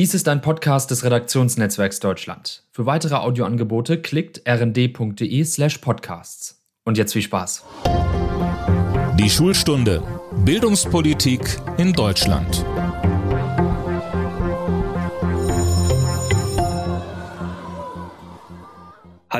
Dies ist ein Podcast des Redaktionsnetzwerks Deutschland. Für weitere Audioangebote klickt rnd.de slash podcasts. Und jetzt viel Spaß. Die Schulstunde Bildungspolitik in Deutschland.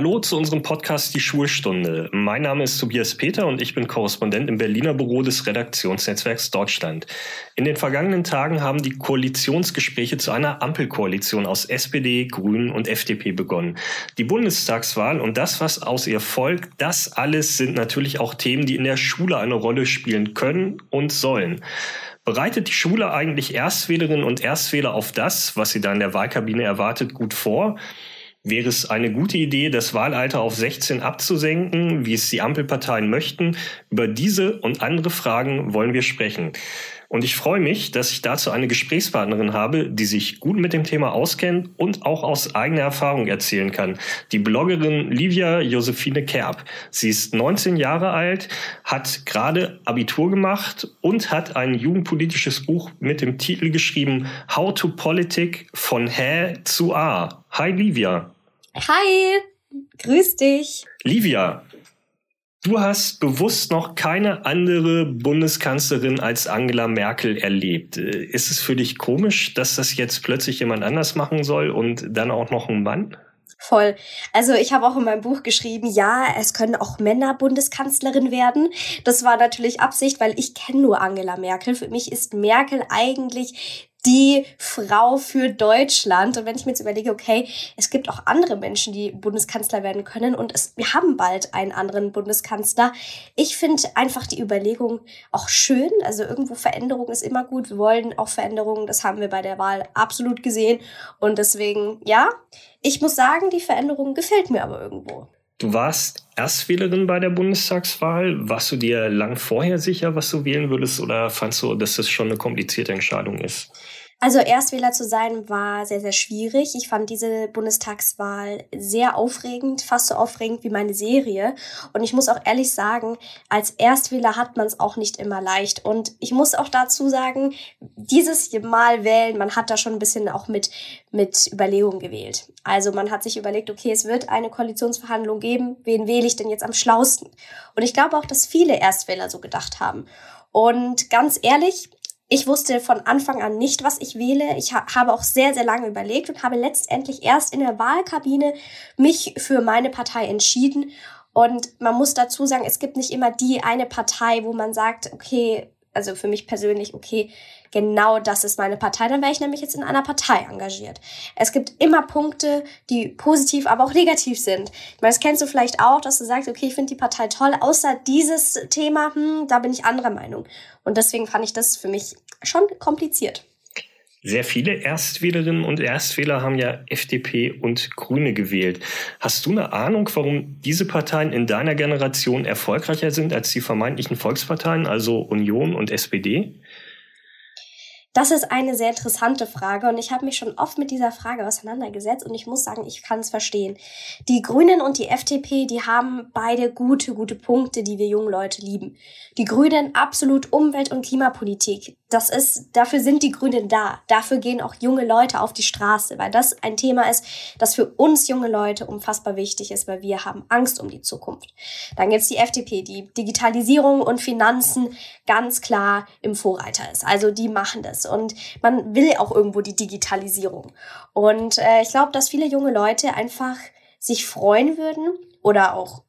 Hallo zu unserem Podcast Die Schulstunde. Mein Name ist Tobias Peter und ich bin Korrespondent im Berliner Büro des Redaktionsnetzwerks Deutschland. In den vergangenen Tagen haben die Koalitionsgespräche zu einer Ampelkoalition aus SPD, Grünen und FDP begonnen. Die Bundestagswahl und das, was aus ihr folgt, das alles sind natürlich auch Themen, die in der Schule eine Rolle spielen können und sollen. Bereitet die Schule eigentlich Erstwählerinnen und Erstwähler auf das, was sie da in der Wahlkabine erwartet, gut vor? Wäre es eine gute Idee, das Wahlalter auf 16 abzusenken, wie es die Ampelparteien möchten? Über diese und andere Fragen wollen wir sprechen. Und ich freue mich, dass ich dazu eine Gesprächspartnerin habe, die sich gut mit dem Thema auskennt und auch aus eigener Erfahrung erzählen kann. Die Bloggerin Livia Josephine Kerb. Sie ist 19 Jahre alt, hat gerade Abitur gemacht und hat ein jugendpolitisches Buch mit dem Titel geschrieben How to Politik von Hä zu A. Hi Livia. Hi, grüß dich. Livia, Du hast bewusst noch keine andere Bundeskanzlerin als Angela Merkel erlebt. Äh, ist es für dich komisch, dass das jetzt plötzlich jemand anders machen soll und dann auch noch ein Mann? Voll. Also ich habe auch in meinem Buch geschrieben, ja, es können auch Männer Bundeskanzlerin werden. Das war natürlich Absicht, weil ich kenne nur Angela Merkel. Für mich ist Merkel eigentlich die Frau für Deutschland. Und wenn ich mir jetzt überlege, okay, es gibt auch andere Menschen, die Bundeskanzler werden können und es, wir haben bald einen anderen Bundeskanzler. Ich finde einfach die Überlegung auch schön. Also irgendwo Veränderung ist immer gut. Wir wollen auch Veränderungen. Das haben wir bei der Wahl absolut gesehen. Und deswegen, ja, ich muss sagen, die Veränderung gefällt mir aber irgendwo. Du warst Erstwählerin bei der Bundestagswahl. Warst du dir lang vorher sicher, was du wählen würdest, oder fandst du, dass das schon eine komplizierte Entscheidung ist? Also Erstwähler zu sein war sehr, sehr schwierig. Ich fand diese Bundestagswahl sehr aufregend, fast so aufregend wie meine Serie. Und ich muss auch ehrlich sagen, als Erstwähler hat man es auch nicht immer leicht. Und ich muss auch dazu sagen, dieses Mal wählen, man hat da schon ein bisschen auch mit, mit Überlegung gewählt. Also man hat sich überlegt, okay, es wird eine Koalitionsverhandlung geben. Wen wähle ich denn jetzt am schlausten? Und ich glaube auch, dass viele Erstwähler so gedacht haben. Und ganz ehrlich, ich wusste von Anfang an nicht, was ich wähle. Ich ha habe auch sehr, sehr lange überlegt und habe letztendlich erst in der Wahlkabine mich für meine Partei entschieden. Und man muss dazu sagen, es gibt nicht immer die eine Partei, wo man sagt, okay, also für mich persönlich, okay, genau das ist meine Partei, dann wäre ich nämlich jetzt in einer Partei engagiert. Es gibt immer Punkte, die positiv, aber auch negativ sind. Ich meine, das kennst du vielleicht auch, dass du sagst, okay, ich finde die Partei toll, außer dieses Thema, hm, da bin ich anderer Meinung. Und deswegen fand ich das für mich schon kompliziert. Sehr viele Erstwählerinnen und Erstwähler haben ja FDP und Grüne gewählt. Hast du eine Ahnung, warum diese Parteien in deiner Generation erfolgreicher sind als die vermeintlichen Volksparteien, also Union und SPD? Das ist eine sehr interessante Frage und ich habe mich schon oft mit dieser Frage auseinandergesetzt und ich muss sagen, ich kann es verstehen. Die Grünen und die FDP, die haben beide gute, gute Punkte, die wir jungen Leute lieben. Die Grünen absolut Umwelt- und Klimapolitik. Das ist, dafür sind die Grünen da. Dafür gehen auch junge Leute auf die Straße, weil das ein Thema ist, das für uns junge Leute unfassbar wichtig ist, weil wir haben Angst um die Zukunft. Dann gibt's die FDP, die Digitalisierung und Finanzen ganz klar im Vorreiter ist. Also die machen das und man will auch irgendwo die Digitalisierung. Und äh, ich glaube, dass viele junge Leute einfach sich freuen würden oder auch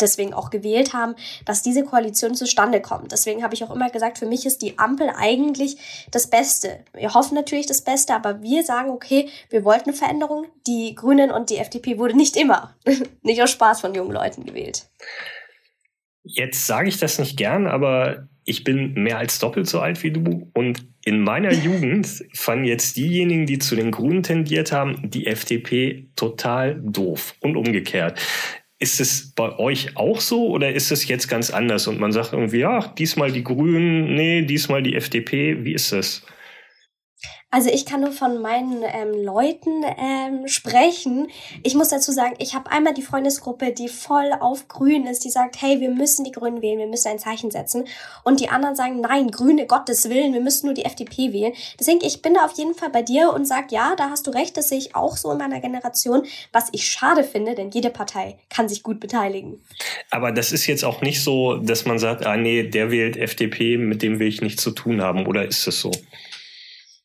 deswegen auch gewählt haben, dass diese Koalition zustande kommt. Deswegen habe ich auch immer gesagt, für mich ist die Ampel eigentlich das Beste. Wir hoffen natürlich das Beste, aber wir sagen, okay, wir wollten eine Veränderung. Die Grünen und die FDP wurde nicht immer, nicht aus Spaß von jungen Leuten gewählt. Jetzt sage ich das nicht gern, aber ich bin mehr als doppelt so alt wie du und in meiner Jugend fanden jetzt diejenigen, die zu den Grünen tendiert haben, die FDP total doof und umgekehrt. Ist es bei euch auch so oder ist es jetzt ganz anders und man sagt irgendwie, ja, diesmal die Grünen, nee, diesmal die FDP, wie ist das? Also ich kann nur von meinen ähm, Leuten ähm, sprechen. Ich muss dazu sagen, ich habe einmal die Freundesgruppe, die voll auf Grün ist, die sagt, hey, wir müssen die Grünen wählen, wir müssen ein Zeichen setzen. Und die anderen sagen, nein, Grüne, Gottes Willen, wir müssen nur die FDP wählen. Deswegen, ich bin da auf jeden Fall bei dir und sag, ja, da hast du recht, das sehe ich auch so in meiner Generation, was ich schade finde, denn jede Partei kann sich gut beteiligen. Aber das ist jetzt auch nicht so, dass man sagt, ah nee, der wählt FDP, mit dem will ich nichts zu tun haben, oder ist es so?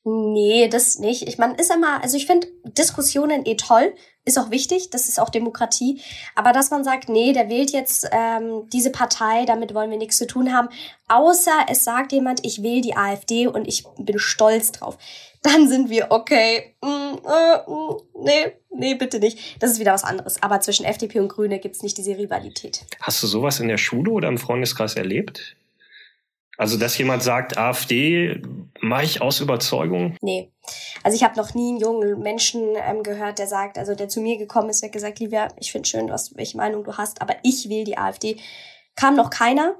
Nee, das nicht. Ich meine, ist immer, also ich finde Diskussionen eh toll, ist auch wichtig, das ist auch Demokratie. Aber dass man sagt, nee, der wählt jetzt ähm, diese Partei, damit wollen wir nichts zu tun haben, außer es sagt jemand, ich wähle die AfD und ich bin stolz drauf. Dann sind wir okay. Mm, äh, mm, nee, nee, bitte nicht. Das ist wieder was anderes. Aber zwischen FDP und Grüne gibt's nicht diese Rivalität. Hast du sowas in der Schule oder im Freundeskreis erlebt? Also, dass jemand sagt, AfD mache ich aus Überzeugung? Nee. Also ich habe noch nie einen jungen Menschen ähm, gehört, der sagt, also der zu mir gekommen ist, der hat gesagt, Livia, ich finde schön, was, welche Meinung du hast, aber ich will die AfD. Kam noch keiner.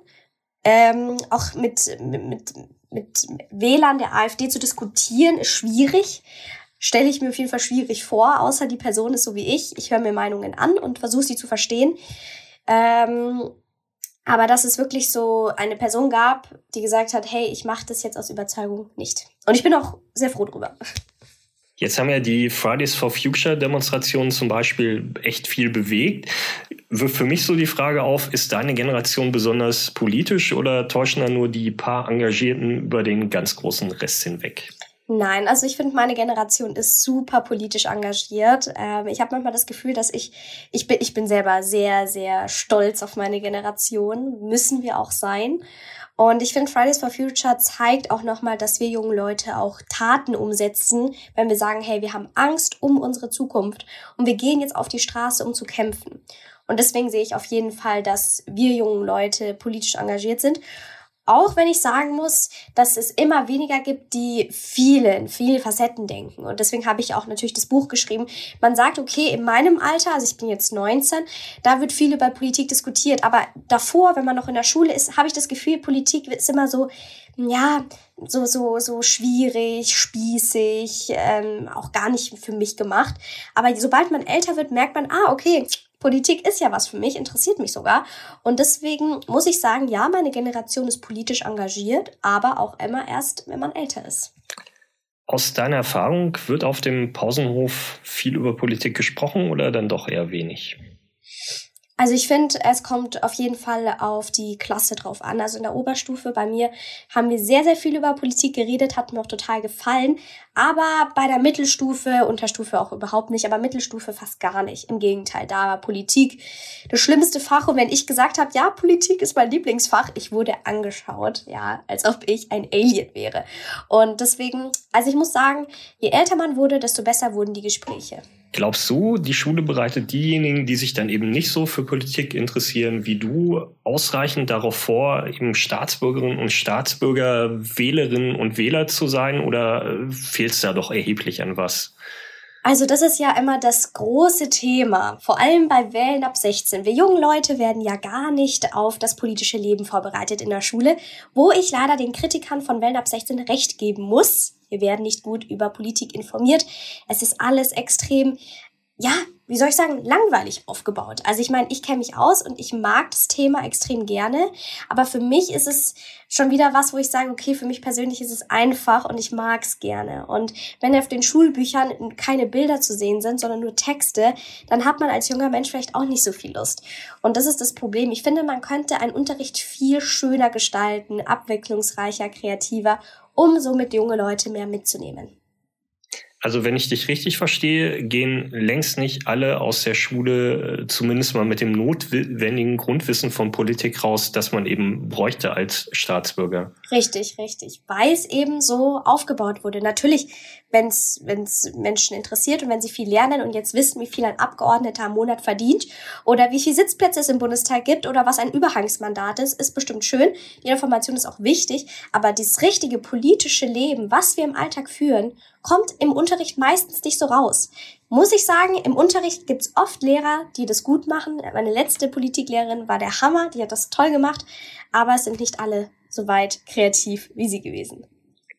Ähm, auch mit, mit, mit, mit Wählern der AfD zu diskutieren, ist schwierig. Stelle ich mir auf jeden Fall schwierig vor, außer die Person ist so wie ich. Ich höre mir Meinungen an und versuche sie zu verstehen. Ähm, aber dass es wirklich so eine Person gab, die gesagt hat, hey, ich mache das jetzt aus Überzeugung nicht. Und ich bin auch sehr froh drüber. Jetzt haben ja die Fridays for Future Demonstrationen zum Beispiel echt viel bewegt. Wirft für mich so die Frage auf, ist deine Generation besonders politisch oder täuschen da nur die paar Engagierten über den ganz großen Rest hinweg? Nein, also ich finde, meine Generation ist super politisch engagiert. Ähm, ich habe manchmal das Gefühl, dass ich, ich bin, ich bin selber sehr, sehr stolz auf meine Generation. Müssen wir auch sein. Und ich finde, Fridays for Future zeigt auch nochmal, dass wir jungen Leute auch Taten umsetzen, wenn wir sagen, hey, wir haben Angst um unsere Zukunft und wir gehen jetzt auf die Straße, um zu kämpfen. Und deswegen sehe ich auf jeden Fall, dass wir jungen Leute politisch engagiert sind. Auch wenn ich sagen muss, dass es immer weniger gibt, die viele, in viele Facetten denken. Und deswegen habe ich auch natürlich das Buch geschrieben. Man sagt, okay, in meinem Alter, also ich bin jetzt 19, da wird viel über Politik diskutiert. Aber davor, wenn man noch in der Schule ist, habe ich das Gefühl, Politik ist immer so, ja, so, so, so schwierig, spießig, ähm, auch gar nicht für mich gemacht. Aber sobald man älter wird, merkt man, ah, okay, Politik ist ja was für mich, interessiert mich sogar. Und deswegen muss ich sagen, ja, meine Generation ist politisch engagiert, aber auch immer erst, wenn man älter ist. Aus deiner Erfahrung wird auf dem Pausenhof viel über Politik gesprochen oder dann doch eher wenig? Also ich finde, es kommt auf jeden Fall auf die Klasse drauf an. Also in der Oberstufe bei mir haben wir sehr, sehr viel über Politik geredet, hat mir auch total gefallen. Aber bei der Mittelstufe, Unterstufe auch überhaupt nicht, aber Mittelstufe fast gar nicht. Im Gegenteil, da war Politik das schlimmste Fach. Und wenn ich gesagt habe, ja, Politik ist mein Lieblingsfach, ich wurde angeschaut, ja, als ob ich ein Alien wäre. Und deswegen, also ich muss sagen, je älter man wurde, desto besser wurden die Gespräche. Glaubst du, die Schule bereitet diejenigen, die sich dann eben nicht so für Politik interessieren wie du, ausreichend darauf vor, eben Staatsbürgerinnen und Staatsbürger, Wählerinnen und Wähler zu sein oder fehlt es da doch erheblich an was? Also das ist ja immer das große Thema, vor allem bei Wählen ab 16. Wir jungen Leute werden ja gar nicht auf das politische Leben vorbereitet in der Schule, wo ich leider den Kritikern von Wählen ab 16 recht geben muss. Wir werden nicht gut über Politik informiert. Es ist alles extrem ja, wie soll ich sagen, langweilig aufgebaut. Also ich meine, ich kenne mich aus und ich mag das Thema extrem gerne, aber für mich ist es schon wieder was, wo ich sage, okay, für mich persönlich ist es einfach und ich mag es gerne. Und wenn auf den Schulbüchern keine Bilder zu sehen sind, sondern nur Texte, dann hat man als junger Mensch vielleicht auch nicht so viel Lust. Und das ist das Problem. Ich finde, man könnte einen Unterricht viel schöner gestalten, abwechslungsreicher, kreativer, um somit junge Leute mehr mitzunehmen. Also wenn ich dich richtig verstehe, gehen längst nicht alle aus der Schule äh, zumindest mal mit dem notwendigen Grundwissen von Politik raus, das man eben bräuchte als Staatsbürger. Richtig, richtig. Weil es eben so aufgebaut wurde. Natürlich, wenn es Menschen interessiert und wenn sie viel lernen und jetzt wissen, wie viel ein Abgeordneter im Monat verdient oder wie viele Sitzplätze es im Bundestag gibt oder was ein Überhangsmandat ist, ist bestimmt schön. Die Information ist auch wichtig. Aber das richtige politische Leben, was wir im Alltag führen, kommt im Unterricht meistens nicht so raus. Muss ich sagen, im Unterricht gibt's oft Lehrer, die das gut machen. Meine letzte Politiklehrerin war der Hammer, die hat das toll gemacht, aber es sind nicht alle so weit kreativ wie sie gewesen.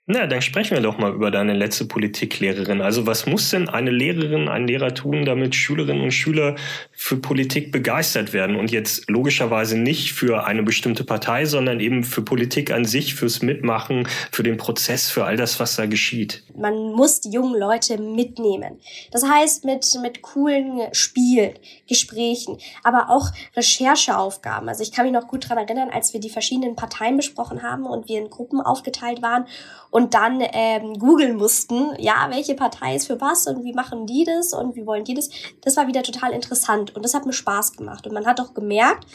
Na, dann sprechen wir doch mal über deine letzte Politiklehrerin. Also was muss denn eine Lehrerin, ein Lehrer tun, damit Schülerinnen und Schüler für Politik begeistert werden und jetzt logischerweise nicht für eine bestimmte Partei, sondern eben für Politik an sich, fürs Mitmachen, für den Prozess, für all das, was da geschieht? Man muss die jungen Leute mitnehmen. Das heißt mit, mit coolen Spielen, Gesprächen, aber auch Rechercheaufgaben. Also ich kann mich noch gut dran erinnern, als wir die verschiedenen Parteien besprochen haben und wir in Gruppen aufgeteilt waren und dann ähm, googeln mussten, ja, welche Partei ist für was und wie machen die das und wie wollen die das. Das war wieder total interessant und das hat mir Spaß gemacht. Und man hat auch gemerkt,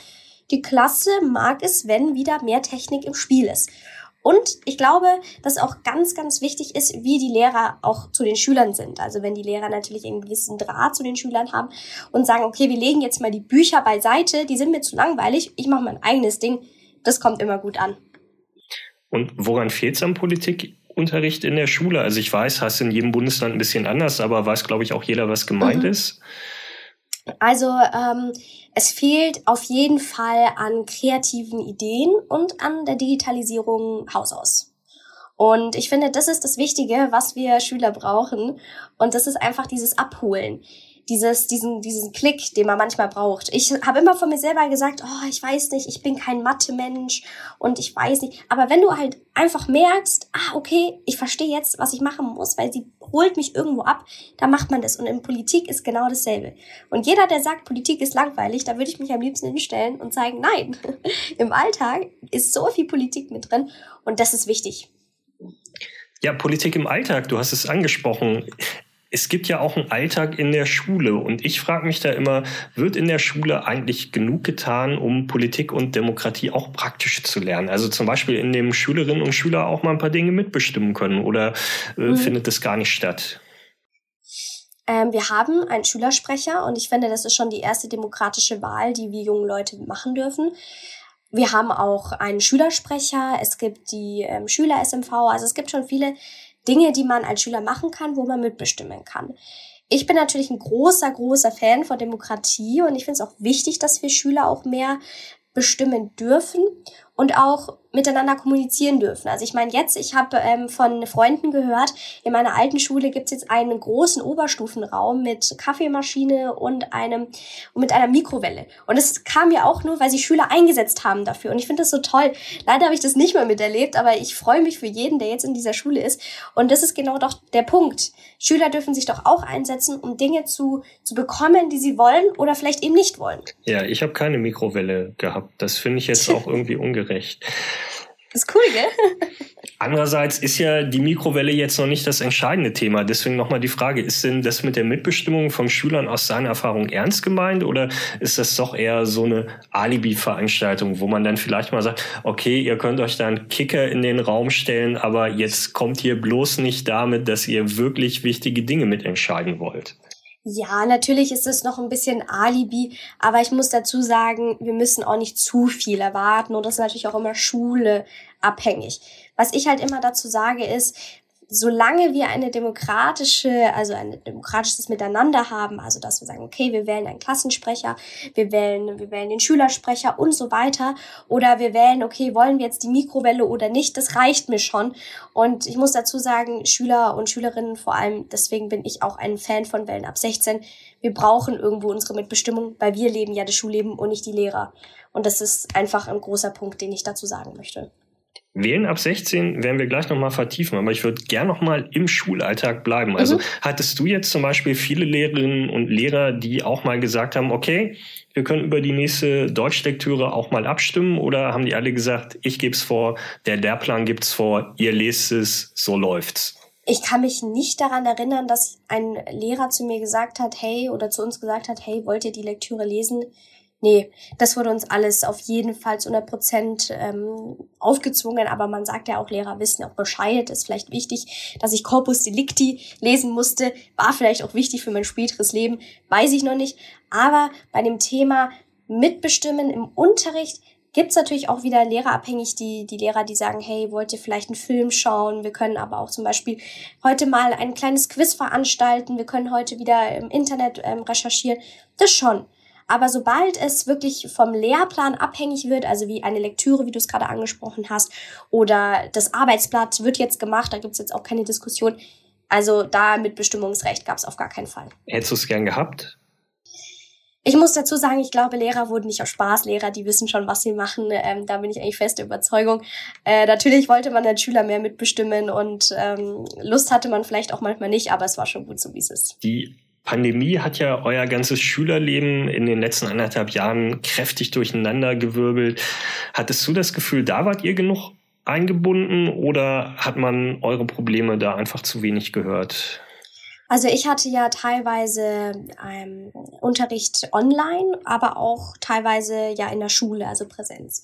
die Klasse mag es, wenn wieder mehr Technik im Spiel ist. Und ich glaube, dass auch ganz, ganz wichtig ist, wie die Lehrer auch zu den Schülern sind. Also wenn die Lehrer natürlich einen gewissen Draht zu den Schülern haben und sagen, okay, wir legen jetzt mal die Bücher beiseite, die sind mir zu langweilig, ich mache mein eigenes Ding, das kommt immer gut an. Und woran fehlt es am Politikunterricht in der Schule? Also ich weiß, hast in jedem Bundesland ein bisschen anders, aber weiß, glaube ich, auch jeder, was gemeint mhm. ist. Also ähm, es fehlt auf jeden Fall an kreativen Ideen und an der Digitalisierung Haus aus. Und ich finde, das ist das Wichtige, was wir Schüler brauchen. Und das ist einfach dieses Abholen dieses, diesen, diesen Klick, den man manchmal braucht. Ich habe immer von mir selber gesagt, oh, ich weiß nicht, ich bin kein Mathe-Mensch und ich weiß nicht. Aber wenn du halt einfach merkst, ah, okay, ich verstehe jetzt, was ich machen muss, weil sie holt mich irgendwo ab, da macht man das. Und in Politik ist genau dasselbe. Und jeder, der sagt, Politik ist langweilig, da würde ich mich am liebsten hinstellen und sagen, nein, im Alltag ist so viel Politik mit drin und das ist wichtig. Ja, Politik im Alltag, du hast es angesprochen es gibt ja auch einen Alltag in der Schule und ich frage mich da immer, wird in der Schule eigentlich genug getan, um Politik und Demokratie auch praktisch zu lernen? Also zum Beispiel in dem Schülerinnen und Schüler auch mal ein paar Dinge mitbestimmen können oder äh, mhm. findet das gar nicht statt? Ähm, wir haben einen Schülersprecher und ich finde, das ist schon die erste demokratische Wahl, die wir jungen Leute machen dürfen. Wir haben auch einen Schülersprecher, es gibt die ähm, Schüler-SMV, also es gibt schon viele Dinge, die man als Schüler machen kann, wo man mitbestimmen kann. Ich bin natürlich ein großer, großer Fan von Demokratie und ich finde es auch wichtig, dass wir Schüler auch mehr bestimmen dürfen und auch miteinander kommunizieren dürfen. Also ich meine jetzt, ich habe ähm, von Freunden gehört, in meiner alten Schule gibt es jetzt einen großen Oberstufenraum mit Kaffeemaschine und einem und mit einer Mikrowelle. Und es kam ja auch nur, weil sich Schüler eingesetzt haben dafür. Und ich finde das so toll. Leider habe ich das nicht mehr miterlebt, aber ich freue mich für jeden, der jetzt in dieser Schule ist. Und das ist genau doch der Punkt. Schüler dürfen sich doch auch einsetzen, um Dinge zu, zu bekommen, die sie wollen oder vielleicht eben nicht wollen. Ja, ich habe keine Mikrowelle gehabt. Das finde ich jetzt auch irgendwie ungerecht. Das ist cool, gell? Andererseits ist ja die Mikrowelle jetzt noch nicht das entscheidende Thema. Deswegen nochmal die Frage, ist denn das mit der Mitbestimmung von Schülern aus seiner Erfahrung ernst gemeint oder ist das doch eher so eine Alibi-Veranstaltung, wo man dann vielleicht mal sagt, okay, ihr könnt euch da einen Kicker in den Raum stellen, aber jetzt kommt hier bloß nicht damit, dass ihr wirklich wichtige Dinge mitentscheiden wollt. Ja, natürlich ist es noch ein bisschen Alibi, aber ich muss dazu sagen, wir müssen auch nicht zu viel erwarten und das ist natürlich auch immer Schule abhängig. Was ich halt immer dazu sage ist, solange wir eine demokratische, also ein demokratisches Miteinander haben, also dass wir sagen, okay, wir wählen einen Klassensprecher, wir wählen, wir wählen den Schülersprecher und so weiter, oder wir wählen, okay, wollen wir jetzt die Mikrowelle oder nicht, das reicht mir schon. Und ich muss dazu sagen, Schüler und Schülerinnen vor allem, deswegen bin ich auch ein Fan von Wellen ab 16, wir brauchen irgendwo unsere Mitbestimmung, weil wir leben ja das Schulleben und nicht die Lehrer. Und das ist einfach ein großer Punkt, den ich dazu sagen möchte. Wählen ab 16 werden wir gleich nochmal vertiefen, aber ich würde gern nochmal im Schulalltag bleiben. Also mhm. hattest du jetzt zum Beispiel viele Lehrerinnen und Lehrer, die auch mal gesagt haben, okay, wir können über die nächste Deutschlektüre auch mal abstimmen oder haben die alle gesagt, ich gebe es vor, der Lehrplan gibt's vor, ihr lest es, so läuft's? Ich kann mich nicht daran erinnern, dass ein Lehrer zu mir gesagt hat, hey, oder zu uns gesagt hat, hey, wollt ihr die Lektüre lesen? Nee, das wurde uns alles auf jeden Fall zu 100 Prozent ähm, aufgezwungen, aber man sagt ja auch, Lehrer wissen auch Bescheid, ist vielleicht wichtig, dass ich Corpus Delicti lesen musste, war vielleicht auch wichtig für mein späteres Leben, weiß ich noch nicht, aber bei dem Thema Mitbestimmen im Unterricht gibt's natürlich auch wieder lehrerabhängig die, die Lehrer, die sagen, hey, wollt ihr vielleicht einen Film schauen? Wir können aber auch zum Beispiel heute mal ein kleines Quiz veranstalten. Wir können heute wieder im Internet ähm, recherchieren. Das schon. Aber sobald es wirklich vom Lehrplan abhängig wird, also wie eine Lektüre, wie du es gerade angesprochen hast, oder das Arbeitsblatt wird jetzt gemacht, da gibt es jetzt auch keine Diskussion. Also da mit Bestimmungsrecht gab es auf gar keinen Fall. Hättest du es gern gehabt? Ich muss dazu sagen, ich glaube, Lehrer wurden nicht aus Spaß. Lehrer, die wissen schon, was sie machen. Ähm, da bin ich eigentlich feste Überzeugung. Äh, natürlich wollte man als Schüler mehr mitbestimmen und ähm, Lust hatte man vielleicht auch manchmal nicht, aber es war schon gut so, wie es ist. Die Pandemie hat ja euer ganzes Schülerleben in den letzten anderthalb Jahren kräftig durcheinander gewirbelt. Hattest du das Gefühl, da wart ihr genug eingebunden oder hat man eure Probleme da einfach zu wenig gehört? Also ich hatte ja teilweise ähm, Unterricht online, aber auch teilweise ja in der Schule, also Präsenz.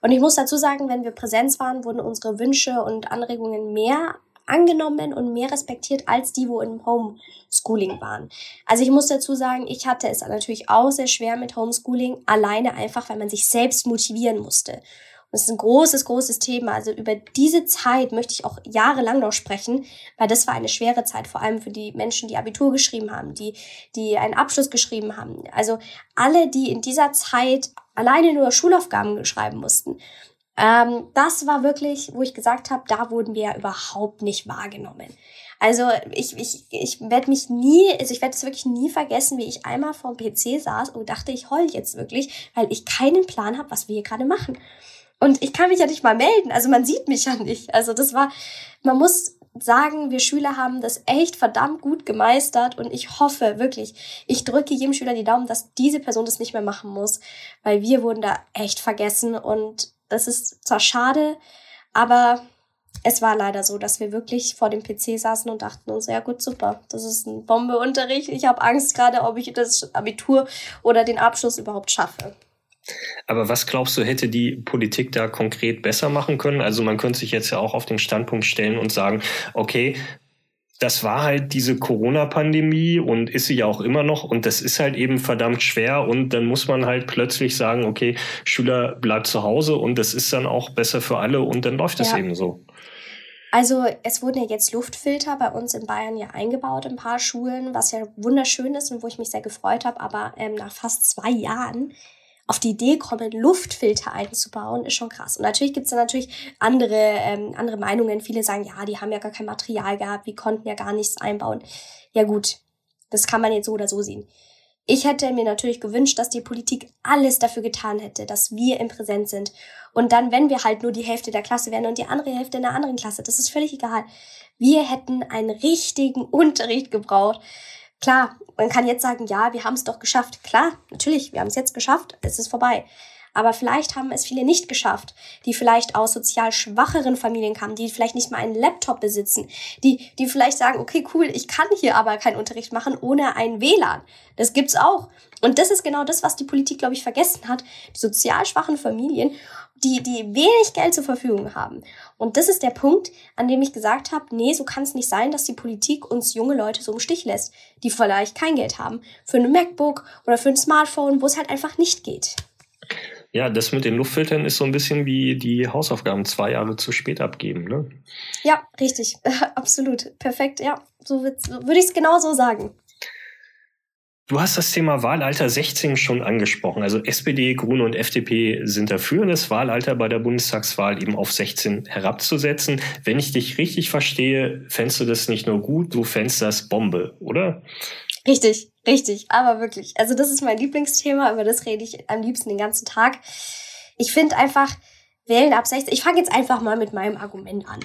Und ich muss dazu sagen, wenn wir Präsenz waren, wurden unsere Wünsche und Anregungen mehr angenommen und mehr respektiert als die, wo im Homeschooling waren. Also ich muss dazu sagen, ich hatte es natürlich auch sehr schwer mit Homeschooling, alleine einfach, weil man sich selbst motivieren musste. Das ist ein großes, großes Thema. Also über diese Zeit möchte ich auch jahrelang noch sprechen, weil das war eine schwere Zeit, vor allem für die Menschen, die Abitur geschrieben haben, die, die einen Abschluss geschrieben haben. Also alle, die in dieser Zeit alleine nur Schulaufgaben schreiben mussten. Ähm, das war wirklich, wo ich gesagt habe, da wurden wir ja überhaupt nicht wahrgenommen. Also ich, ich, ich werde mich nie, also ich werde es wirklich nie vergessen, wie ich einmal vorm PC saß und dachte, ich heul jetzt wirklich, weil ich keinen Plan habe, was wir hier gerade machen. Und ich kann mich ja nicht mal melden. Also man sieht mich ja nicht. Also das war, man muss sagen, wir Schüler haben das echt verdammt gut gemeistert und ich hoffe wirklich, ich drücke jedem Schüler die Daumen, dass diese Person das nicht mehr machen muss, weil wir wurden da echt vergessen und das ist zwar schade, aber es war leider so, dass wir wirklich vor dem PC saßen und dachten uns, ja gut, super, das ist ein Bombeunterricht. Ich habe Angst gerade, ob ich das Abitur oder den Abschluss überhaupt schaffe. Aber was glaubst du, hätte die Politik da konkret besser machen können? Also man könnte sich jetzt ja auch auf den Standpunkt stellen und sagen, okay, das war halt diese Corona-Pandemie und ist sie ja auch immer noch und das ist halt eben verdammt schwer und dann muss man halt plötzlich sagen, okay, Schüler bleibt zu Hause und das ist dann auch besser für alle und dann läuft es ja. eben so. Also es wurden ja jetzt Luftfilter bei uns in Bayern ja eingebaut in ein paar Schulen, was ja wunderschön ist und wo ich mich sehr gefreut habe, aber ähm, nach fast zwei Jahren auf die Idee kommen, Luftfilter einzubauen, ist schon krass. Und natürlich gibt's da natürlich andere, ähm, andere Meinungen. Viele sagen, ja, die haben ja gar kein Material gehabt, wir konnten ja gar nichts einbauen. Ja gut, das kann man jetzt so oder so sehen. Ich hätte mir natürlich gewünscht, dass die Politik alles dafür getan hätte, dass wir im Präsent sind. Und dann, wenn wir halt nur die Hälfte der Klasse wären und die andere Hälfte in der anderen Klasse, das ist völlig egal. Wir hätten einen richtigen Unterricht gebraucht, Klar, man kann jetzt sagen, ja, wir haben es doch geschafft. Klar, natürlich, wir haben es jetzt geschafft, es ist vorbei. Aber vielleicht haben es viele nicht geschafft, die vielleicht aus sozial schwacheren Familien kamen, die vielleicht nicht mal einen Laptop besitzen, die, die vielleicht sagen, okay, cool, ich kann hier aber keinen Unterricht machen ohne ein WLAN. Das gibt's auch. Und das ist genau das, was die Politik, glaube ich, vergessen hat. Die sozial schwachen Familien die, die wenig Geld zur Verfügung haben. Und das ist der Punkt, an dem ich gesagt habe, nee, so kann es nicht sein, dass die Politik uns junge Leute so im Stich lässt, die vielleicht kein Geld haben für ein MacBook oder für ein Smartphone, wo es halt einfach nicht geht. Ja, das mit den Luftfiltern ist so ein bisschen wie die Hausaufgaben zwei Jahre zu spät abgeben, ne? Ja, richtig. Absolut. Perfekt. Ja, so, so würde ich es genau so sagen. Du hast das Thema Wahlalter 16 schon angesprochen. Also SPD, Grüne und FDP sind dafür, das Wahlalter bei der Bundestagswahl eben auf 16 herabzusetzen. Wenn ich dich richtig verstehe, fändest du das nicht nur gut, du fändest das Bombe, oder? Richtig, richtig, aber wirklich. Also das ist mein Lieblingsthema, über das rede ich am liebsten den ganzen Tag. Ich finde einfach, wählen ab 16, ich fange jetzt einfach mal mit meinem Argument an.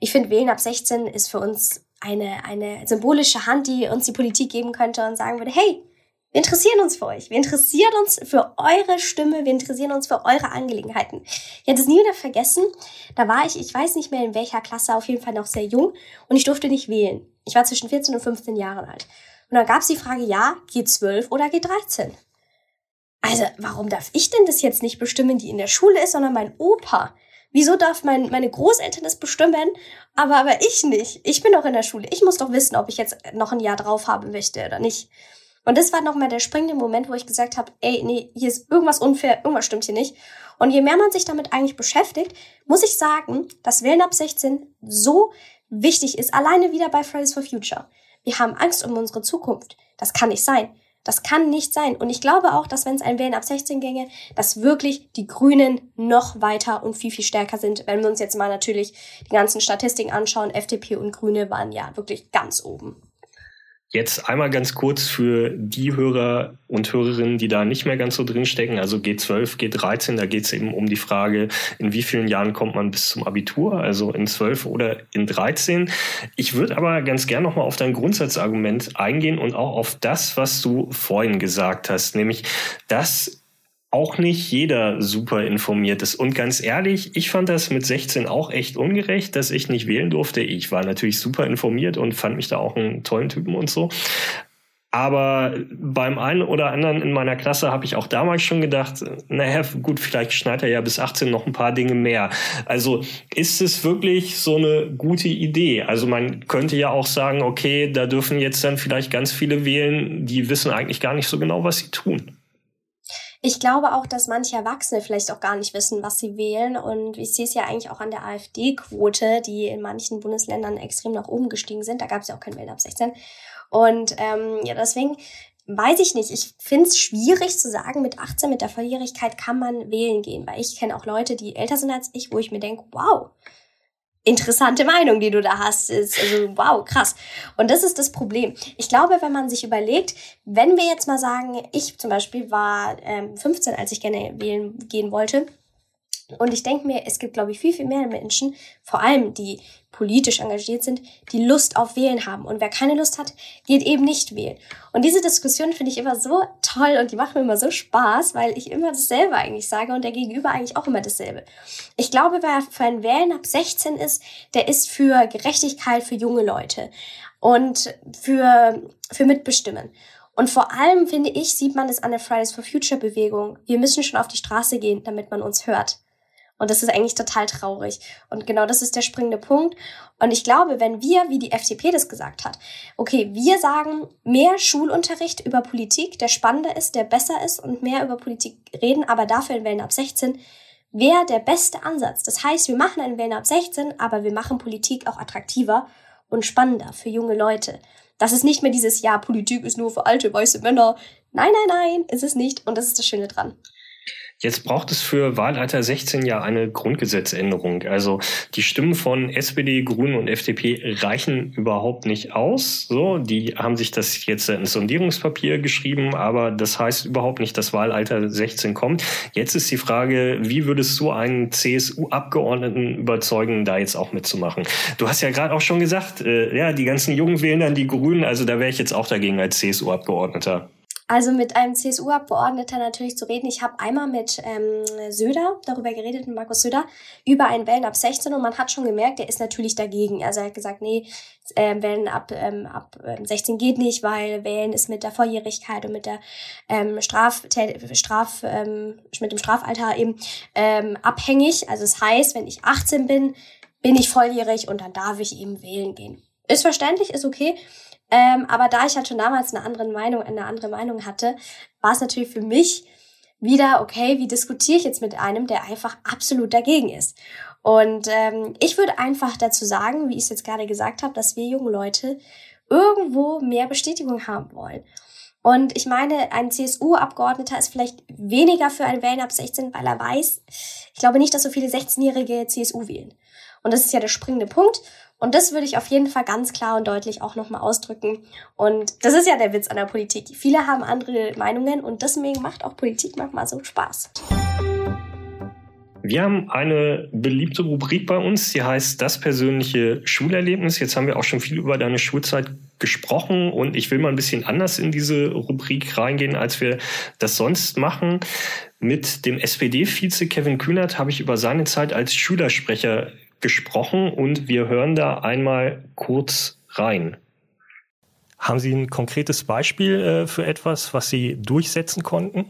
Ich finde, wählen ab 16 ist für uns eine, eine symbolische Hand, die uns die Politik geben könnte und sagen würde, hey, wir interessieren uns für euch. Wir interessieren uns für eure Stimme. Wir interessieren uns für eure Angelegenheiten. Ich hätte es nie wieder vergessen. Da war ich, ich weiß nicht mehr in welcher Klasse, auf jeden Fall noch sehr jung und ich durfte nicht wählen. Ich war zwischen 14 und 15 Jahren alt. Und dann gab es die Frage, ja, G12 oder G13? Also, warum darf ich denn das jetzt nicht bestimmen, die in der Schule ist, sondern mein Opa? Wieso darf mein, meine Großeltern das bestimmen, aber, aber ich nicht? Ich bin doch in der Schule. Ich muss doch wissen, ob ich jetzt noch ein Jahr drauf haben möchte oder nicht. Und das war nochmal der springende Moment, wo ich gesagt habe, ey, nee, hier ist irgendwas unfair, irgendwas stimmt hier nicht. Und je mehr man sich damit eigentlich beschäftigt, muss ich sagen, dass Wählen ab 16 so wichtig ist, alleine wieder bei Fridays for Future. Wir haben Angst um unsere Zukunft. Das kann nicht sein. Das kann nicht sein. Und ich glaube auch, dass wenn es ein Wählen ab 16 ginge, dass wirklich die Grünen noch weiter und viel, viel stärker sind. Wenn wir uns jetzt mal natürlich die ganzen Statistiken anschauen, FDP und Grüne waren ja wirklich ganz oben. Jetzt einmal ganz kurz für die Hörer und Hörerinnen, die da nicht mehr ganz so drinstecken, also G12, G13, da geht es eben um die Frage, in wie vielen Jahren kommt man bis zum Abitur, also in 12 oder in 13. Ich würde aber ganz gern nochmal auf dein Grundsatzargument eingehen und auch auf das, was du vorhin gesagt hast, nämlich, dass auch nicht jeder super informiert ist. Und ganz ehrlich, ich fand das mit 16 auch echt ungerecht, dass ich nicht wählen durfte. Ich war natürlich super informiert und fand mich da auch einen tollen Typen und so. Aber beim einen oder anderen in meiner Klasse habe ich auch damals schon gedacht, naja, gut, vielleicht schneidet er ja bis 18 noch ein paar Dinge mehr. Also ist es wirklich so eine gute Idee? Also man könnte ja auch sagen, okay, da dürfen jetzt dann vielleicht ganz viele wählen, die wissen eigentlich gar nicht so genau, was sie tun. Ich glaube auch, dass manche Erwachsene vielleicht auch gar nicht wissen, was sie wählen. Und ich sehe es ja eigentlich auch an der AfD-Quote, die in manchen Bundesländern extrem nach oben gestiegen sind. Da gab es ja auch kein Wählen ab 16. Und ähm, ja, deswegen weiß ich nicht. Ich finde es schwierig zu sagen, mit 18, mit der Volljährigkeit kann man wählen gehen. Weil ich kenne auch Leute, die älter sind als ich, wo ich mir denke, wow, interessante Meinung, die du da hast. Ist also wow, krass. Und das ist das Problem. Ich glaube, wenn man sich überlegt, wenn wir jetzt mal sagen, ich zum Beispiel war ähm, 15, als ich gerne wählen gehen wollte, und ich denke mir, es gibt, glaube ich, viel, viel mehr Menschen, vor allem die politisch engagiert sind, die Lust auf Wählen haben. Und wer keine Lust hat, geht eben nicht wählen. Und diese Diskussion finde ich immer so toll und die machen mir immer so Spaß, weil ich immer dasselbe eigentlich sage und der Gegenüber eigentlich auch immer dasselbe. Ich glaube, wer für ein Wählen ab 16 ist, der ist für Gerechtigkeit für junge Leute und für, für Mitbestimmen. Und vor allem, finde ich, sieht man es an der Fridays for Future Bewegung. Wir müssen schon auf die Straße gehen, damit man uns hört. Und das ist eigentlich total traurig. Und genau das ist der springende Punkt. Und ich glaube, wenn wir, wie die FDP das gesagt hat, okay, wir sagen mehr Schulunterricht über Politik, der spannender ist, der besser ist und mehr über Politik reden, aber dafür in Wellen ab 16, wäre der beste Ansatz. Das heißt, wir machen einen Wellen ab 16, aber wir machen Politik auch attraktiver und spannender für junge Leute. Das ist nicht mehr dieses, ja, Politik ist nur für alte weiße Männer. Nein, nein, nein, ist es nicht. Und das ist das Schöne dran. Jetzt braucht es für Wahlalter 16 ja eine Grundgesetzänderung. Also die Stimmen von SPD, Grünen und FDP reichen überhaupt nicht aus. So, die haben sich das jetzt ins Sondierungspapier geschrieben, aber das heißt überhaupt nicht, dass Wahlalter 16 kommt. Jetzt ist die Frage, wie würdest du einen CSU-Abgeordneten überzeugen, da jetzt auch mitzumachen? Du hast ja gerade auch schon gesagt, äh, ja, die ganzen Jungen wählen dann die Grünen, also da wäre ich jetzt auch dagegen als CSU-Abgeordneter. Also mit einem CSU-Abgeordneter natürlich zu reden. Ich habe einmal mit ähm, Söder darüber geredet, mit Markus Söder, über ein Wählen ab 16 und man hat schon gemerkt, er ist natürlich dagegen. Also er hat gesagt, nee, äh, Wählen ab, ähm, ab 16 ähm, geht nicht, weil Wählen ist mit der Volljährigkeit und mit der ähm, Straf, Straf ähm, mit dem Strafalter eben ähm, abhängig. Also das heißt, wenn ich 18 bin, bin ich volljährig und dann darf ich eben wählen gehen. Ist verständlich, ist okay. Ähm, aber da ich halt schon damals eine andere Meinung, eine andere Meinung hatte, war es natürlich für mich wieder, okay, wie diskutiere ich jetzt mit einem, der einfach absolut dagegen ist? Und ähm, ich würde einfach dazu sagen, wie ich es jetzt gerade gesagt habe, dass wir jungen Leute irgendwo mehr Bestätigung haben wollen. Und ich meine, ein CSU-Abgeordneter ist vielleicht weniger für ein Wählen ab 16, weil er weiß, ich glaube nicht, dass so viele 16-Jährige CSU wählen. Und das ist ja der springende Punkt. Und das würde ich auf jeden Fall ganz klar und deutlich auch nochmal ausdrücken. Und das ist ja der Witz an der Politik. Viele haben andere Meinungen und deswegen macht auch Politik manchmal so Spaß. Wir haben eine beliebte Rubrik bei uns, die heißt das persönliche Schulerlebnis. Jetzt haben wir auch schon viel über deine Schulzeit gesprochen und ich will mal ein bisschen anders in diese Rubrik reingehen, als wir das sonst machen. Mit dem SPD-Vize Kevin Kühnert habe ich über seine Zeit als Schülersprecher gesprochen und wir hören da einmal kurz rein. Haben Sie ein konkretes Beispiel äh, für etwas, was Sie durchsetzen konnten?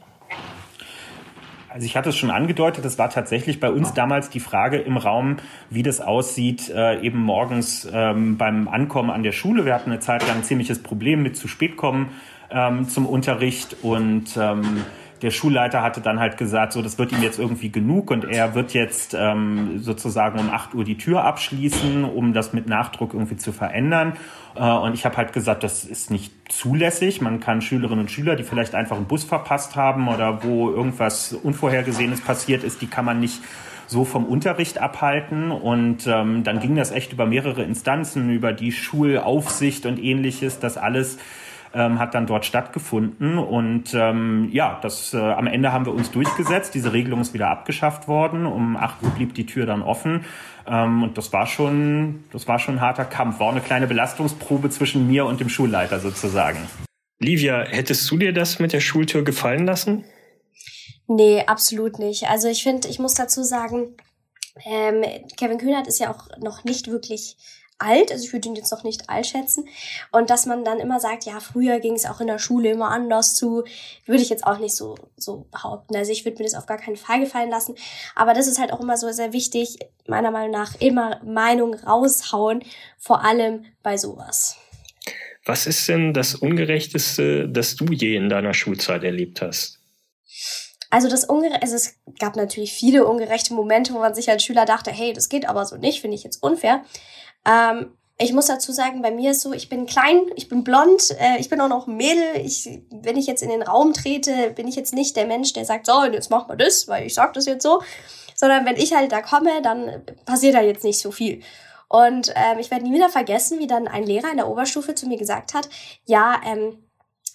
Also ich hatte es schon angedeutet, das war tatsächlich bei uns damals die Frage im Raum, wie das aussieht, äh, eben morgens ähm, beim Ankommen an der Schule. Wir hatten eine Zeit lang ein ziemliches Problem mit zu spät kommen ähm, zum Unterricht und ähm, der Schulleiter hatte dann halt gesagt, so das wird ihm jetzt irgendwie genug und er wird jetzt ähm, sozusagen um 8 Uhr die Tür abschließen, um das mit Nachdruck irgendwie zu verändern. Äh, und ich habe halt gesagt, das ist nicht zulässig. Man kann Schülerinnen und Schüler, die vielleicht einfach einen Bus verpasst haben oder wo irgendwas Unvorhergesehenes passiert ist, die kann man nicht so vom Unterricht abhalten. Und ähm, dann ging das echt über mehrere Instanzen, über die Schulaufsicht und ähnliches. Das alles ähm, hat dann dort stattgefunden. Und ähm, ja, das äh, am Ende haben wir uns durchgesetzt. Diese Regelung ist wieder abgeschafft worden. Um 8 Uhr blieb die Tür dann offen. Ähm, und das war schon, das war schon ein harter Kampf. War auch eine kleine Belastungsprobe zwischen mir und dem Schulleiter sozusagen. Livia, hättest du dir das mit der Schultür gefallen lassen? Nee, absolut nicht. Also ich finde, ich muss dazu sagen, ähm, Kevin Kühnert ist ja auch noch nicht wirklich alt, also ich würde ihn jetzt noch nicht alt schätzen. Und dass man dann immer sagt, ja, früher ging es auch in der Schule immer anders zu, würde ich jetzt auch nicht so, so behaupten. Also ich würde mir das auf gar keinen Fall gefallen lassen. Aber das ist halt auch immer so sehr wichtig, meiner Meinung nach, immer Meinung raushauen, vor allem bei sowas. Was ist denn das Ungerechteste, das du je in deiner Schulzeit erlebt hast? Also das ungerecht, also es gab natürlich viele ungerechte Momente, wo man sich als Schüler dachte, hey, das geht aber so nicht, finde ich jetzt unfair. Ähm, ich muss dazu sagen, bei mir ist so, ich bin klein, ich bin blond, äh, ich bin auch noch ein Mädel. Ich, wenn ich jetzt in den Raum trete, bin ich jetzt nicht der Mensch, der sagt, so, jetzt mach mal das, weil ich sag das jetzt so. Sondern wenn ich halt da komme, dann passiert da jetzt nicht so viel. Und ähm, ich werde nie wieder vergessen, wie dann ein Lehrer in der Oberstufe zu mir gesagt hat, ja, ähm,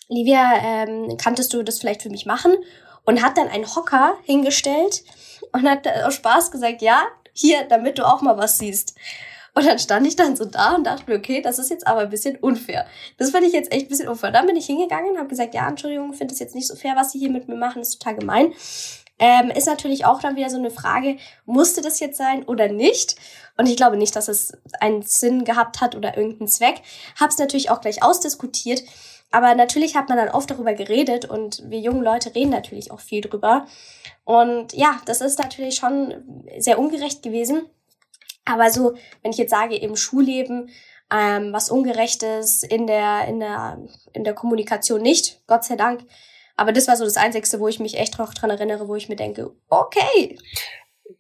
Livia, ähm, kanntest du das vielleicht für mich machen? und hat dann einen Hocker hingestellt und hat aus Spaß gesagt, ja, hier, damit du auch mal was siehst. Und dann stand ich dann so da und dachte mir, okay, das ist jetzt aber ein bisschen unfair. Das fand ich jetzt echt ein bisschen unfair. Dann bin ich hingegangen und habe gesagt, ja, Entschuldigung, finde es jetzt nicht so fair, was sie hier mit mir machen, ist total gemein. Ähm, ist natürlich auch dann wieder so eine Frage, musste das jetzt sein oder nicht? Und ich glaube nicht, dass es einen Sinn gehabt hat oder irgendeinen Zweck. Hab's natürlich auch gleich ausdiskutiert. Aber natürlich hat man dann oft darüber geredet und wir jungen Leute reden natürlich auch viel drüber. Und ja, das ist natürlich schon sehr ungerecht gewesen. Aber so, wenn ich jetzt sage, im Schulleben, ähm, was Ungerechtes in der, in der, in der Kommunikation nicht, Gott sei Dank. Aber das war so das Einzige, wo ich mich echt noch dran erinnere, wo ich mir denke, okay,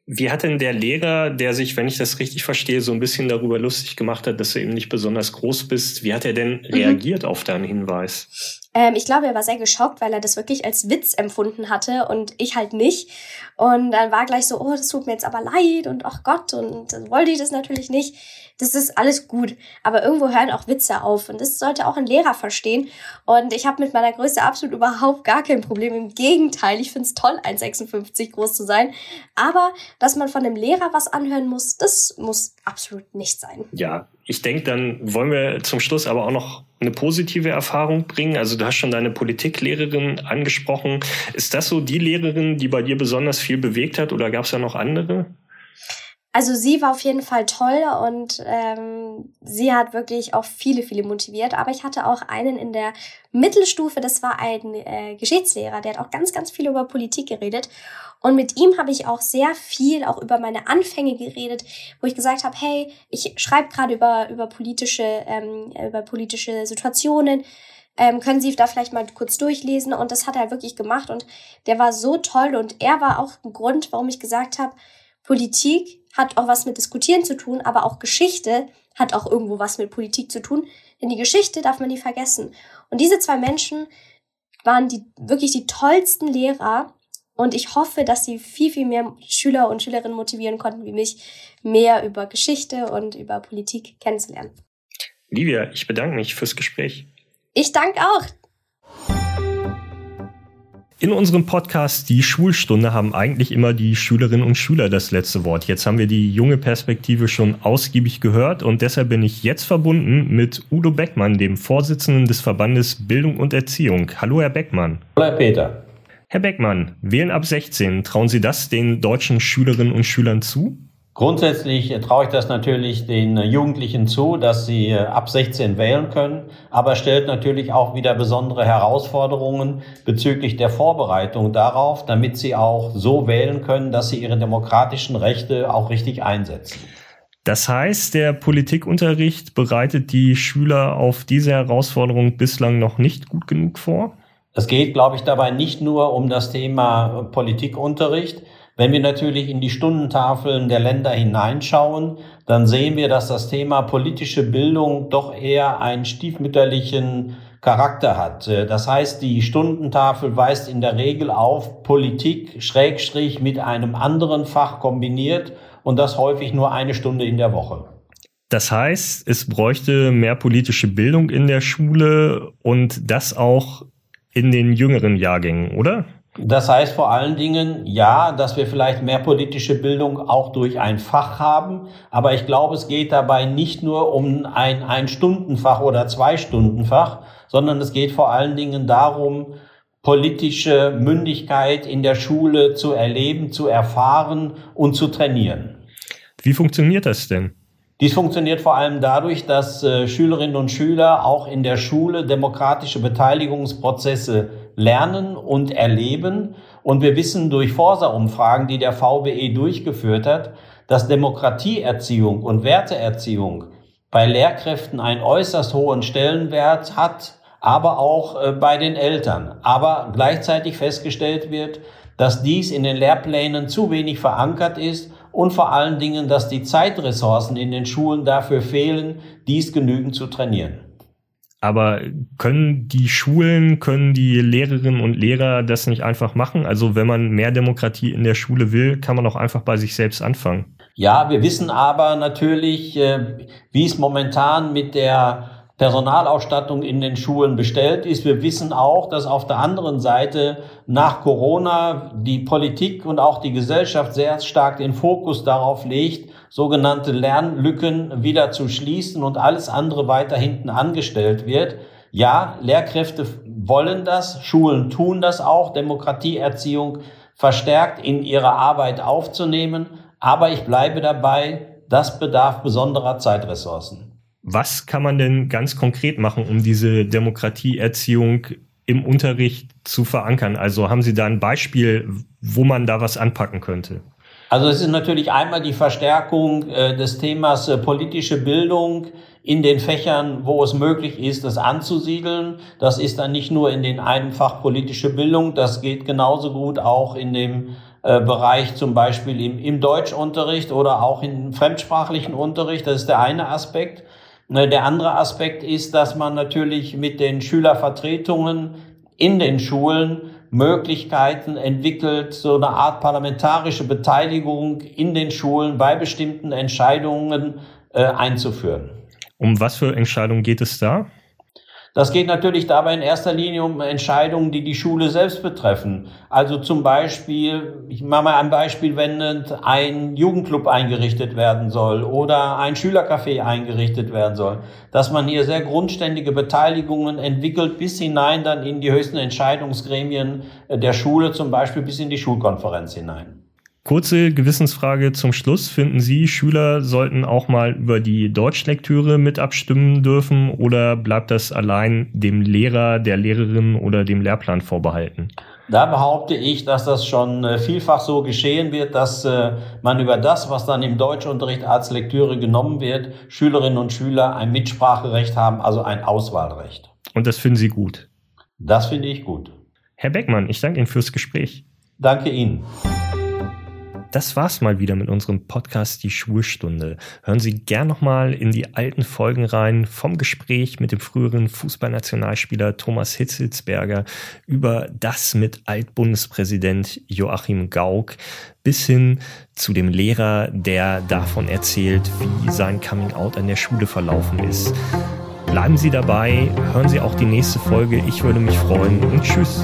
wie hat denn der Lehrer, der sich, wenn ich das richtig verstehe, so ein bisschen darüber lustig gemacht hat, dass du eben nicht besonders groß bist, wie hat er denn mhm. reagiert auf deinen Hinweis? Ähm, ich glaube, er war sehr geschockt, weil er das wirklich als Witz empfunden hatte und ich halt nicht. Und dann war gleich so, oh, das tut mir jetzt aber leid und ach Gott, und dann wollte ich das natürlich nicht. Das ist alles gut. Aber irgendwo hören auch Witze auf. Und das sollte auch ein Lehrer verstehen. Und ich habe mit meiner Größe absolut überhaupt gar kein Problem. Im Gegenteil, ich finde es toll, 1,56 groß zu sein. Aber dass man von einem Lehrer was anhören muss, das muss absolut nicht sein. Ja, ich denke, dann wollen wir zum Schluss aber auch noch eine positive Erfahrung bringen. Also du hast schon deine Politiklehrerin angesprochen. Ist das so die Lehrerin, die bei dir besonders viel bewegt hat oder gab es da noch andere? Also sie war auf jeden Fall toll und ähm, sie hat wirklich auch viele, viele motiviert. Aber ich hatte auch einen in der Mittelstufe, das war ein äh, Geschichtslehrer, der hat auch ganz, ganz viel über Politik geredet. Und mit ihm habe ich auch sehr viel auch über meine Anfänge geredet, wo ich gesagt habe, hey, ich schreibe gerade über, über politische, ähm, über politische Situationen. Ähm, können Sie da vielleicht mal kurz durchlesen? Und das hat er wirklich gemacht und der war so toll und er war auch ein Grund, warum ich gesagt habe, Politik hat auch was mit Diskutieren zu tun, aber auch Geschichte hat auch irgendwo was mit Politik zu tun, denn die Geschichte darf man nie vergessen. Und diese zwei Menschen waren die wirklich die tollsten Lehrer und ich hoffe, dass sie viel, viel mehr Schüler und Schülerinnen motivieren konnten, wie mich, mehr über Geschichte und über Politik kennenzulernen. Livia, ich bedanke mich fürs Gespräch. Ich danke auch. In unserem Podcast Die Schulstunde haben eigentlich immer die Schülerinnen und Schüler das letzte Wort. Jetzt haben wir die junge Perspektive schon ausgiebig gehört und deshalb bin ich jetzt verbunden mit Udo Beckmann, dem Vorsitzenden des Verbandes Bildung und Erziehung. Hallo, Herr Beckmann. Hallo, Herr Peter. Herr Beckmann, wählen ab 16. Trauen Sie das den deutschen Schülerinnen und Schülern zu? Grundsätzlich traue ich das natürlich den Jugendlichen zu, dass sie äh, ab 16 wählen können, aber stellt natürlich auch wieder besondere Herausforderungen bezüglich der Vorbereitung darauf, damit sie auch so wählen können, dass sie ihre demokratischen Rechte auch richtig einsetzen. Das heißt, der Politikunterricht bereitet die Schüler auf diese Herausforderung bislang noch nicht gut genug vor? Es geht, glaube ich, dabei nicht nur um das Thema Politikunterricht. Wenn wir natürlich in die Stundentafeln der Länder hineinschauen, dann sehen wir, dass das Thema politische Bildung doch eher einen stiefmütterlichen Charakter hat. Das heißt, die Stundentafel weist in der Regel auf Politik Schrägstrich mit einem anderen Fach kombiniert und das häufig nur eine Stunde in der Woche. Das heißt, es bräuchte mehr politische Bildung in der Schule und das auch in den jüngeren Jahrgängen, oder? Das heißt vor allen Dingen, ja, dass wir vielleicht mehr politische Bildung auch durch ein Fach haben. Aber ich glaube, es geht dabei nicht nur um ein Ein-Stunden-Fach oder Zwei-Stunden-Fach, sondern es geht vor allen Dingen darum, politische Mündigkeit in der Schule zu erleben, zu erfahren und zu trainieren. Wie funktioniert das denn? Dies funktioniert vor allem dadurch, dass äh, Schülerinnen und Schüler auch in der Schule demokratische Beteiligungsprozesse lernen und erleben. Und wir wissen durch Forsa-Umfragen, die der VBE durchgeführt hat, dass Demokratieerziehung und Werteerziehung bei Lehrkräften einen äußerst hohen Stellenwert hat, aber auch äh, bei den Eltern. Aber gleichzeitig festgestellt wird, dass dies in den Lehrplänen zu wenig verankert ist und vor allen Dingen, dass die Zeitressourcen in den Schulen dafür fehlen, dies genügend zu trainieren. Aber können die Schulen, können die Lehrerinnen und Lehrer das nicht einfach machen? Also wenn man mehr Demokratie in der Schule will, kann man auch einfach bei sich selbst anfangen. Ja, wir wissen aber natürlich, äh, wie es momentan mit der Personalausstattung in den Schulen bestellt ist. Wir wissen auch, dass auf der anderen Seite nach Corona die Politik und auch die Gesellschaft sehr stark den Fokus darauf legt, sogenannte Lernlücken wieder zu schließen und alles andere weiter hinten angestellt wird. Ja, Lehrkräfte wollen das, Schulen tun das auch, Demokratieerziehung verstärkt in ihre Arbeit aufzunehmen, aber ich bleibe dabei, das bedarf besonderer Zeitressourcen. Was kann man denn ganz konkret machen, um diese Demokratieerziehung im Unterricht zu verankern? Also haben Sie da ein Beispiel, wo man da was anpacken könnte? Also es ist natürlich einmal die Verstärkung äh, des Themas äh, politische Bildung in den Fächern, wo es möglich ist, das anzusiedeln. Das ist dann nicht nur in den einen Fach politische Bildung, das geht genauso gut auch in dem äh, Bereich zum Beispiel im, im Deutschunterricht oder auch im fremdsprachlichen Unterricht. Das ist der eine Aspekt. Äh, der andere Aspekt ist, dass man natürlich mit den Schülervertretungen in den Schulen Möglichkeiten entwickelt, so eine Art parlamentarische Beteiligung in den Schulen bei bestimmten Entscheidungen äh, einzuführen. Um was für Entscheidungen geht es da? Das geht natürlich dabei in erster Linie um Entscheidungen, die die Schule selbst betreffen. Also zum Beispiel, ich mache mal ein Beispiel wendend, ein Jugendclub eingerichtet werden soll oder ein Schülercafé eingerichtet werden soll. Dass man hier sehr grundständige Beteiligungen entwickelt bis hinein dann in die höchsten Entscheidungsgremien der Schule, zum Beispiel bis in die Schulkonferenz hinein. Kurze Gewissensfrage zum Schluss. Finden Sie, Schüler sollten auch mal über die Deutschlektüre mit abstimmen dürfen oder bleibt das allein dem Lehrer, der Lehrerin oder dem Lehrplan vorbehalten? Da behaupte ich, dass das schon äh, vielfach so geschehen wird, dass äh, man über das, was dann im Deutschunterricht als Lektüre genommen wird, Schülerinnen und Schüler ein Mitspracherecht haben, also ein Auswahlrecht. Und das finden Sie gut? Das finde ich gut. Herr Beckmann, ich danke Ihnen fürs Gespräch. Danke Ihnen. Das war's mal wieder mit unserem Podcast Die Schulstunde. Hören Sie gern nochmal in die alten Folgen rein vom Gespräch mit dem früheren Fußballnationalspieler Thomas Hitzelsberger über das mit Altbundespräsident Joachim Gauck bis hin zu dem Lehrer, der davon erzählt, wie sein Coming-out an der Schule verlaufen ist. Bleiben Sie dabei, hören Sie auch die nächste Folge. Ich würde mich freuen und tschüss.